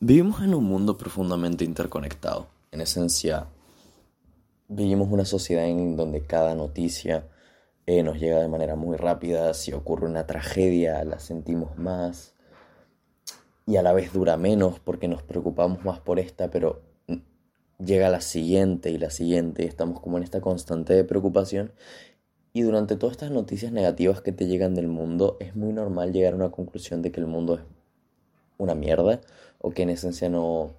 Vivimos en un mundo profundamente interconectado. En esencia, vivimos una sociedad en donde cada noticia eh, nos llega de manera muy rápida. Si ocurre una tragedia, la sentimos más. Y a la vez dura menos porque nos preocupamos más por esta, pero llega la siguiente y la siguiente. Y estamos como en esta constante de preocupación. Y durante todas estas noticias negativas que te llegan del mundo, es muy normal llegar a una conclusión de que el mundo es una mierda o que en esencia no,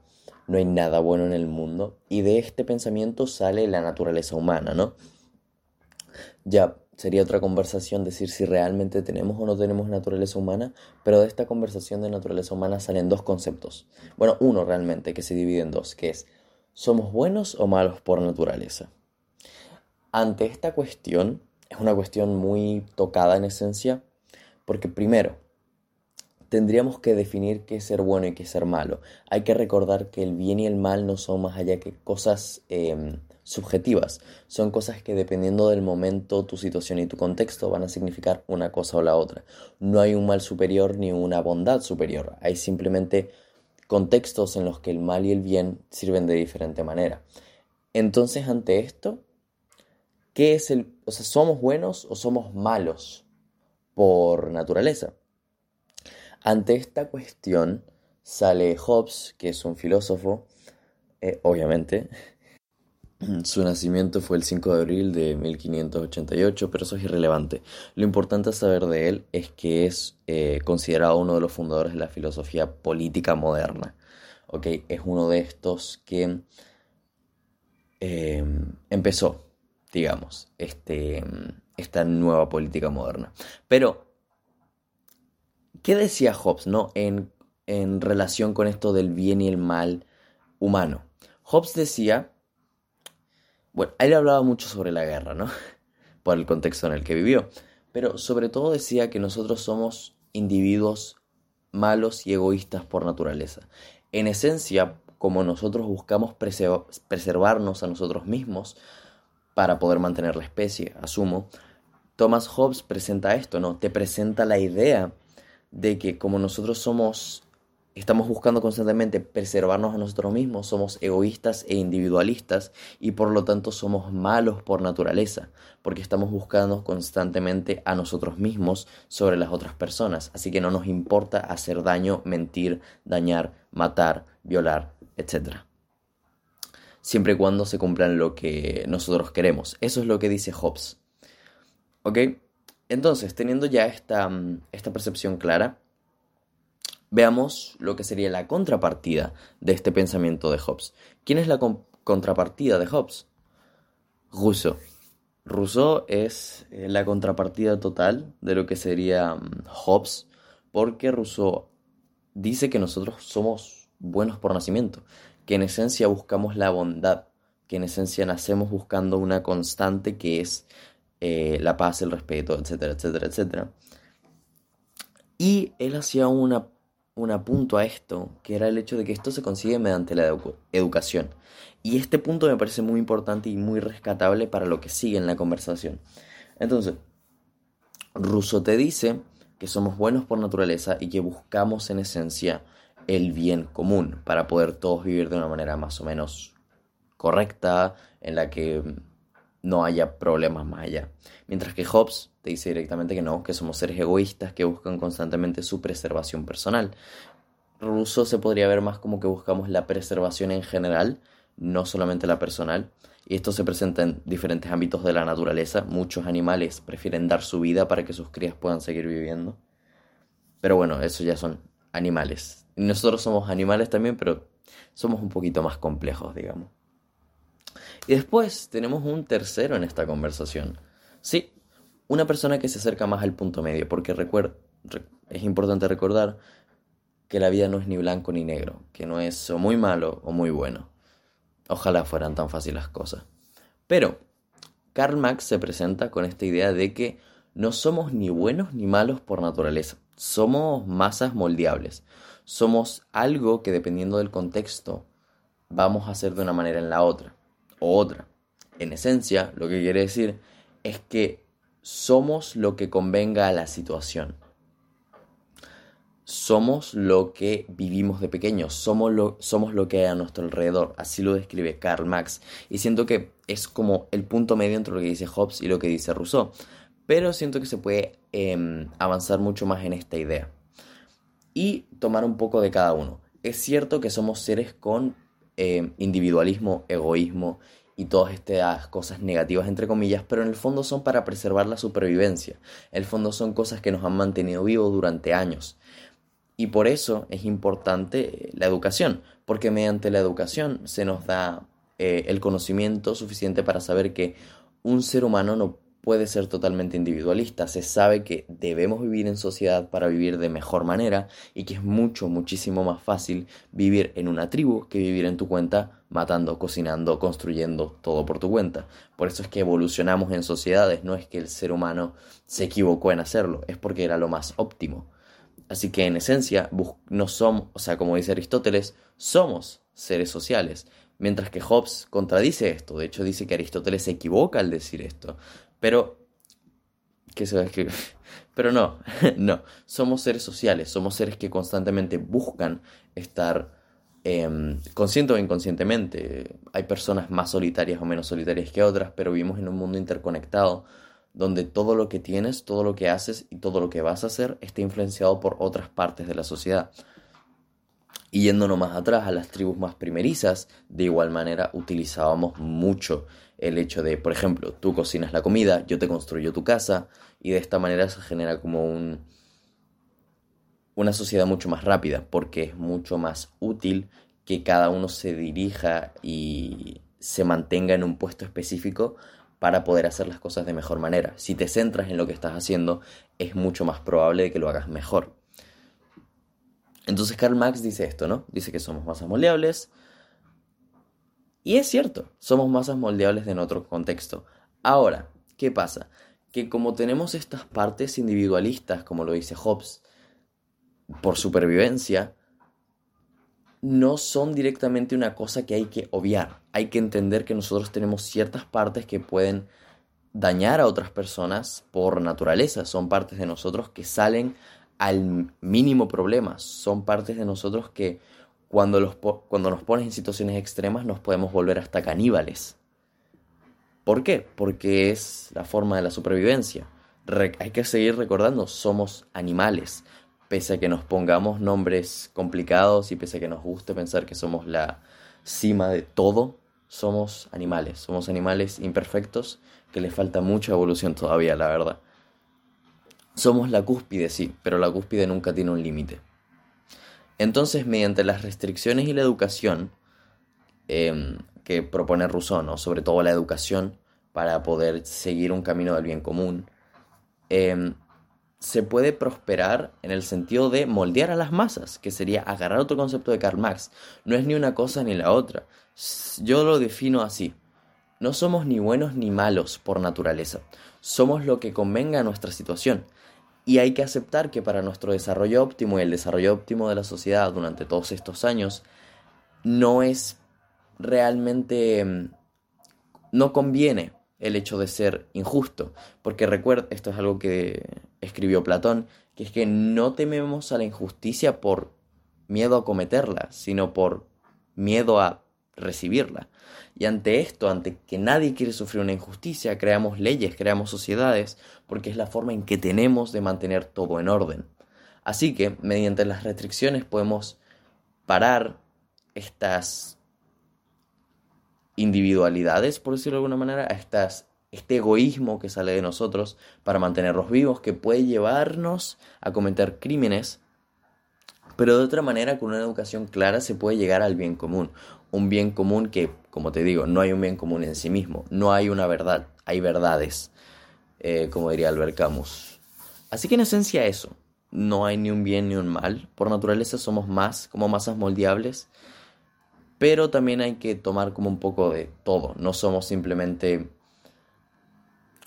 no hay nada bueno en el mundo. Y de este pensamiento sale la naturaleza humana, ¿no? Ya sería otra conversación decir si realmente tenemos o no tenemos naturaleza humana, pero de esta conversación de naturaleza humana salen dos conceptos. Bueno, uno realmente que se divide en dos, que es ¿somos buenos o malos por naturaleza? Ante esta cuestión, es una cuestión muy tocada en esencia, porque primero, tendríamos que definir qué es ser bueno y qué es ser malo. Hay que recordar que el bien y el mal no son más allá que cosas em, subjetivas. Son cosas que dependiendo del momento, tu situación y tu contexto van a significar una cosa o la otra. No hay un mal superior ni una bondad superior. Hay simplemente contextos en los que el mal y el bien sirven de diferente manera. Entonces, ante esto, ¿qué es el, o sea, somos buenos o somos malos por naturaleza? Ante esta cuestión sale Hobbes, que es un filósofo, eh, obviamente. Su nacimiento fue el 5 de abril de 1588, pero eso es irrelevante. Lo importante a saber de él es que es eh, considerado uno de los fundadores de la filosofía política moderna. ¿okay? Es uno de estos que em, empezó, digamos, este, esta nueva política moderna. Pero ¿Qué decía Hobbes, no? En, en relación con esto del bien y el mal humano. Hobbes decía, bueno, él hablaba mucho sobre la guerra, ¿no? Por el contexto en el que vivió. Pero sobre todo decía que nosotros somos individuos malos y egoístas por naturaleza. En esencia, como nosotros buscamos preservarnos a nosotros mismos para poder mantener la especie, asumo, Thomas Hobbes presenta esto, ¿no? Te presenta la idea de que como nosotros somos, estamos buscando constantemente preservarnos a nosotros mismos, somos egoístas e individualistas y por lo tanto somos malos por naturaleza, porque estamos buscando constantemente a nosotros mismos sobre las otras personas, así que no nos importa hacer daño, mentir, dañar, matar, violar, etc. Siempre y cuando se cumplan lo que nosotros queremos. Eso es lo que dice Hobbes. ¿Ok? Entonces, teniendo ya esta, mm, esta percepción clara, veamos lo que sería la contrapartida de este pensamiento de Hobbes. ¿Quién es la contrapartida de Hobbes? Rousseau. Rousseau es eh, la contrapartida total de lo que sería mm, Hobbes, porque Rousseau dice que nosotros somos buenos por nacimiento, que en esencia buscamos la bondad, que en esencia nacemos buscando una constante que es eh, la paz, el respeto, etcétera, etcétera, etcétera. Y él hacía una, un apunto a esto, que era el hecho de que esto se consigue mediante la educación. Y este punto me parece muy importante y muy rescatable para lo que sigue en la conversación. Entonces, Rousseau te dice que somos buenos por naturaleza y que buscamos en esencia el bien común para poder todos vivir de una manera más o menos correcta, en la que no haya problemas más allá. Mientras que Hobbes te dice directamente que no, que somos seres egoístas que buscan constantemente su preservación personal. Rousseau se podría ver más como que buscamos la preservación en general, no solamente la personal. Y esto se presenta en diferentes ámbitos de la naturaleza. Muchos animales prefieren dar su vida para que sus crías puedan seguir viviendo. Pero bueno, eso ya son animales. Nosotros somos animales también, pero somos un poquito más complejos, digamos. Y después tenemos un tercero en esta conversación. Sí, una persona que se acerca más al punto medio, porque es importante recordar que la vida no es ni blanco ni negro, que no es o muy malo o muy bueno. Ojalá fueran tan fáciles las cosas. Pero Karl Marx se presenta con esta idea de que no somos ni buenos ni malos por naturaleza. Somos masas moldeables. Somos algo que dependiendo del contexto vamos a hacer de una manera en la otra o otra. En esencia, lo que quiere decir es que somos lo que convenga a la situación. somos lo que vivimos de pequeños, somos lo, somos lo que hay a nuestro alrededor, así lo describe Karl Marx. Y siento que es como el punto medio entre lo que dice Hobbes y lo que dice Rousseau, pero siento que se puede em, avanzar mucho más en esta idea. Y tomar un poco de cada uno. Es cierto que somos seres con em, individualismo, egoísmo y todas estas cosas negativas entre comillas, pero en el fondo son para preservar la supervivencia. En el fondo son cosas que nos han mantenido vivos durante años. Y por eso es importante la educación, porque mediante la educación se nos da eh, el conocimiento suficiente para saber que un ser humano no puede ser totalmente individualista. Se sabe que debemos vivir en sociedad para vivir de mejor manera y que es mucho, muchísimo más fácil vivir en una tribu que vivir en tu cuenta matando, cocinando, construyendo todo por tu cuenta. Por eso es que evolucionamos en sociedades, no es que el ser humano se equivocó en hacerlo, es porque era lo más óptimo. Así que en esencia no somos, o sea, como dice Aristóteles, somos seres sociales. Mientras que Hobbes contradice esto, de hecho dice que Aristóteles se equivoca al decir esto. Pero, ¿qué se va a escribir? Pero no, no, somos seres sociales, somos seres que constantemente buscan estar eh, consciente o inconscientemente. Hay personas más solitarias o menos solitarias que otras, pero vivimos en un mundo interconectado donde todo lo que tienes, todo lo que haces y todo lo que vas a hacer está influenciado por otras partes de la sociedad. Y yéndonos más atrás a las tribus más primerizas, de igual manera utilizábamos mucho el hecho de, por ejemplo, tú cocinas la comida, yo te construyo tu casa, y de esta manera se genera como un, una sociedad mucho más rápida, porque es mucho más útil que cada uno se dirija y se mantenga en un puesto específico para poder hacer las cosas de mejor manera. Si te centras en lo que estás haciendo, es mucho más probable de que lo hagas mejor. Entonces Karl Marx dice esto, ¿no? Dice que somos masas moldeables. Y es cierto, somos masas moldeables en otro contexto. Ahora, ¿qué pasa? Que como tenemos estas partes individualistas, como lo dice Hobbes, por supervivencia, no son directamente una cosa que hay que obviar. Hay que entender que nosotros tenemos ciertas partes que pueden dañar a otras personas por naturaleza. Son partes de nosotros que salen al mínimo problema. Son partes de nosotros que cuando, los cuando nos pones en situaciones extremas nos podemos volver hasta caníbales. ¿Por qué? Porque es la forma de la supervivencia. hay que seguir recordando, somos animales pese a que nos pongamos nombres complicados y pese a que nos guste pensar que somos la cima de todo, somos animales, somos animales imperfectos que les falta mucha evolución todavía, la verdad. Somos la cúspide, sí, pero la cúspide nunca tiene un límite. Entonces, mediante las restricciones y la educación em, que propone Rousseau, sobre todo la educación para poder seguir un camino del bien común, eh, se puede prosperar en el sentido de moldear a las masas, que sería agarrar otro concepto de Karl Marx. No es ni una cosa ni la otra. Yo lo defino así. No somos ni buenos ni malos por naturaleza. Somos lo que convenga a nuestra situación. Y hay que aceptar que para nuestro desarrollo óptimo y el desarrollo óptimo de la sociedad durante todos estos años, no es realmente... Mm, no conviene el hecho de ser injusto. Porque recuerda, esto es algo que escribió Platón, que es que no tememos a la injusticia por miedo a cometerla, sino por miedo a recibirla. Y ante esto, ante que nadie quiere sufrir una injusticia, creamos leyes, creamos sociedades, porque es la forma en que tenemos de mantener todo en orden. Así que, mediante las restricciones podemos parar estas individualidades, por decirlo de alguna manera, a estas, este egoísmo que sale de nosotros para mantenerlos vivos, que puede llevarnos a cometer crímenes, pero de otra manera, con una educación clara se puede llegar al bien común. Un bien común que, como te digo, no hay un bien común en sí mismo, no hay una verdad, hay verdades, eh, como diría Albert Camus. Así que en esencia eso, no hay ni un bien ni un mal, por naturaleza somos más, como masas moldeables, pero también hay que tomar como un poco de todo. No somos simplemente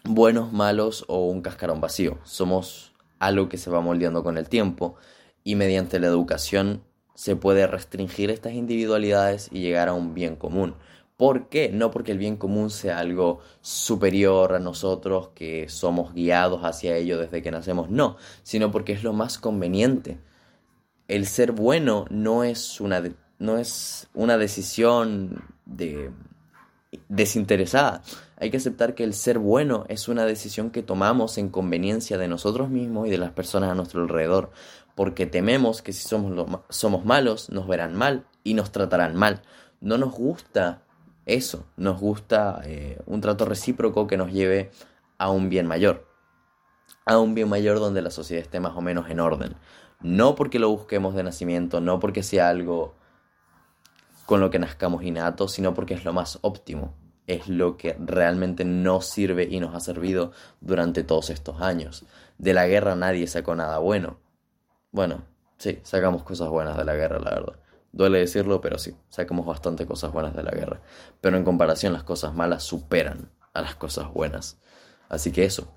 buenos, malos o un cascarón vacío. Somos algo que se va moldeando con el tiempo y mediante la educación se puede restringir estas individualidades y llegar a un bien común. ¿Por qué? No porque el bien común sea algo superior a nosotros, que somos guiados hacia ello desde que nacemos, no, sino porque es lo más conveniente el ser bueno no es una, no es una decisión de desinteresada. Hay que aceptar que el ser bueno es una decisión que tomamos en conveniencia de nosotros mismos y de las personas a nuestro alrededor, porque tememos que si somos, somos malos nos verán mal y nos tratarán mal. No nos gusta eso, nos gusta eh, un trato recíproco que nos lleve a un bien mayor, a un bien mayor donde la sociedad esté más o menos en orden. No porque lo busquemos de nacimiento, no porque sea algo con lo que nazcamos innato, sino porque es lo más óptimo, es lo que realmente nos sirve y nos ha servido durante todos estos años. De la guerra nadie sacó nada bueno. Bueno, sí, sacamos cosas buenas de la guerra, la verdad. Duele decirlo, pero sí, sacamos bastante cosas buenas de la guerra. Pero en comparación las cosas malas superan a las cosas buenas. Así que eso,